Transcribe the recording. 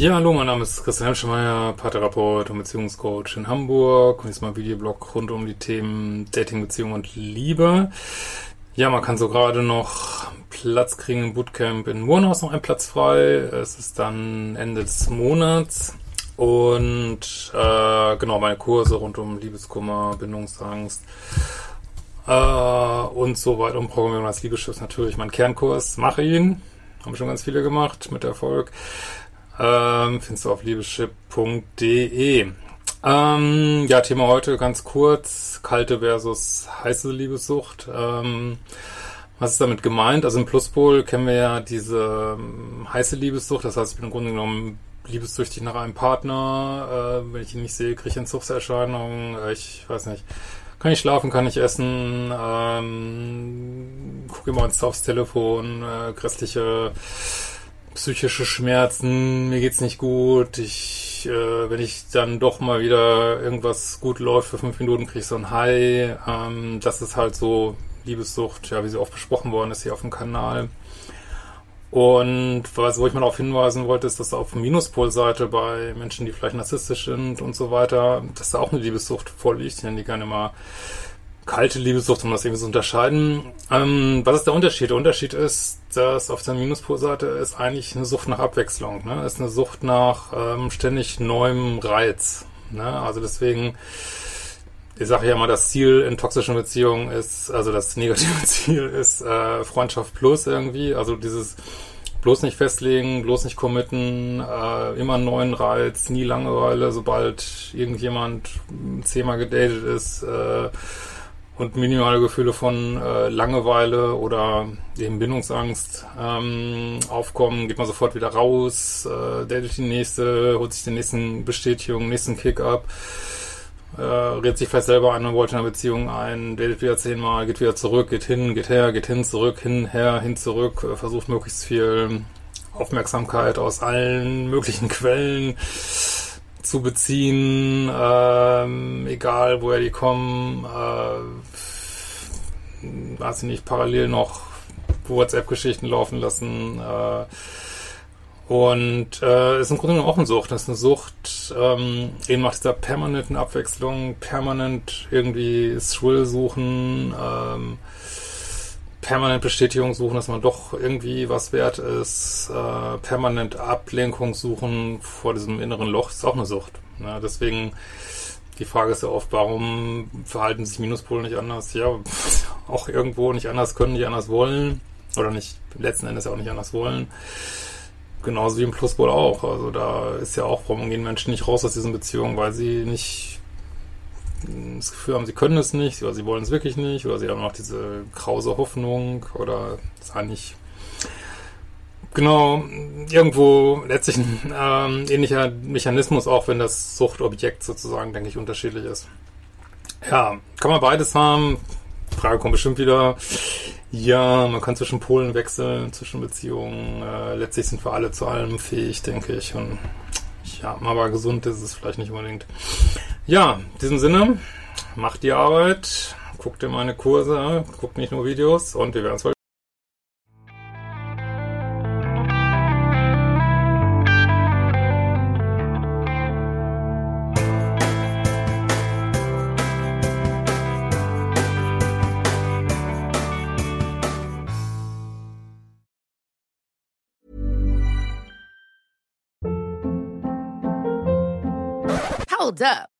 Ja, hallo, mein Name ist Christian Hemschemeier, Paartherapeut und Beziehungscoach in Hamburg und jetzt mal Videoblog rund um die Themen Dating, Beziehung und Liebe. Ja, man kann so gerade noch Platz kriegen im Bootcamp in Murnhaus, noch ein Platz frei. Es ist dann Ende des Monats und äh, genau meine Kurse rund um Liebeskummer, Bindungsangst äh, und so weiter und Programmierung als Liebeschiff natürlich mein Kernkurs. Mache ihn, haben schon ganz viele gemacht mit Erfolg. Ähm, findest du auf liebeschip.de. Ähm, ja, Thema heute ganz kurz. Kalte versus heiße Liebessucht. Ähm, was ist damit gemeint? Also im Pluspol kennen wir ja diese ähm, heiße Liebessucht. Das heißt, ich bin im Grunde genommen liebessüchtig nach einem Partner. Äh, wenn ich ihn nicht sehe, kriege ich Entzugserscheinungen. Äh, ich weiß nicht. Kann ich schlafen, kann ich essen, ähm, gucke immer ins aufs Telefon, äh, grässliche psychische Schmerzen, mir geht's nicht gut, ich, äh, wenn ich dann doch mal wieder irgendwas gut läuft für fünf Minuten, kriege ich so ein High. Ähm, das ist halt so Liebessucht, ja, wie sie oft besprochen worden ist hier auf dem Kanal. Und was, wo ich mal darauf hinweisen wollte, ist, dass auf Minuspolseite bei Menschen, die vielleicht narzisstisch sind und so weiter, dass da auch eine Liebessucht vorliegt. Nenne die gerne mal kalte Liebessucht, um das irgendwie zu unterscheiden. Ähm, was ist der Unterschied? Der Unterschied ist, dass auf der Minuspolseite ist eigentlich eine Sucht nach Abwechslung. Ne? Ist eine Sucht nach ähm, ständig neuem Reiz. Ne? Also deswegen, ich sage ja mal, das Ziel in toxischen Beziehungen ist, also das negative Ziel ist äh, Freundschaft plus irgendwie. Also dieses bloß nicht festlegen, bloß nicht committen, äh, immer einen neuen Reiz, nie Langeweile, sobald irgendjemand zehnmal gedatet ist, äh, und minimale Gefühle von äh, Langeweile oder eben Bindungsangst ähm, aufkommen, geht man sofort wieder raus, äh, datet die nächste, holt sich den nächsten Bestätigung, nächsten Kick-up, äh, redet sich vielleicht selber ein und wollte eine Beziehung ein, datet wieder zehnmal, geht wieder zurück, geht hin, geht her, geht hin, zurück, hin, her, hin, zurück, äh, versucht möglichst viel Aufmerksamkeit aus allen möglichen Quellen zu beziehen, ähm, egal woher die kommen, äh, weiß ich nicht, parallel noch WhatsApp-Geschichten laufen lassen. Äh, und äh, ist im Grunde genommen auch eine Sucht. Das ist eine Sucht, ähm, eben nach dieser permanenten Abwechslung, permanent irgendwie Thrill suchen, ähm, permanent Bestätigung suchen, dass man doch irgendwie was wert ist, äh, permanent Ablenkung suchen vor diesem inneren Loch, ist auch eine Sucht. Ne? Deswegen, die Frage ist ja oft, warum verhalten sich Minuspole nicht anders? Ja, auch irgendwo nicht anders können, nicht anders wollen. Oder nicht, letzten Endes auch nicht anders wollen. Genauso wie im Pluspol auch. Also da ist ja auch, warum gehen Menschen nicht raus aus diesen Beziehungen, weil sie nicht das Gefühl haben, sie können es nicht oder sie wollen es wirklich nicht oder sie haben noch diese krause Hoffnung oder ist eigentlich genau irgendwo letztlich ein ähm, ähnlicher Mechanismus, auch wenn das Suchtobjekt sozusagen, denke ich, unterschiedlich ist. Ja, kann man beides haben. Frage kommt bestimmt wieder. Ja, man kann zwischen Polen wechseln, zwischen Beziehungen. Äh, letztlich sind wir alle zu allem fähig, denke ich. Und ja, aber gesund ist es vielleicht nicht unbedingt. Ja, in diesem Sinne, macht die Arbeit, guckt dir meine Kurse, guckt nicht nur Videos und wir werden uns Hold up.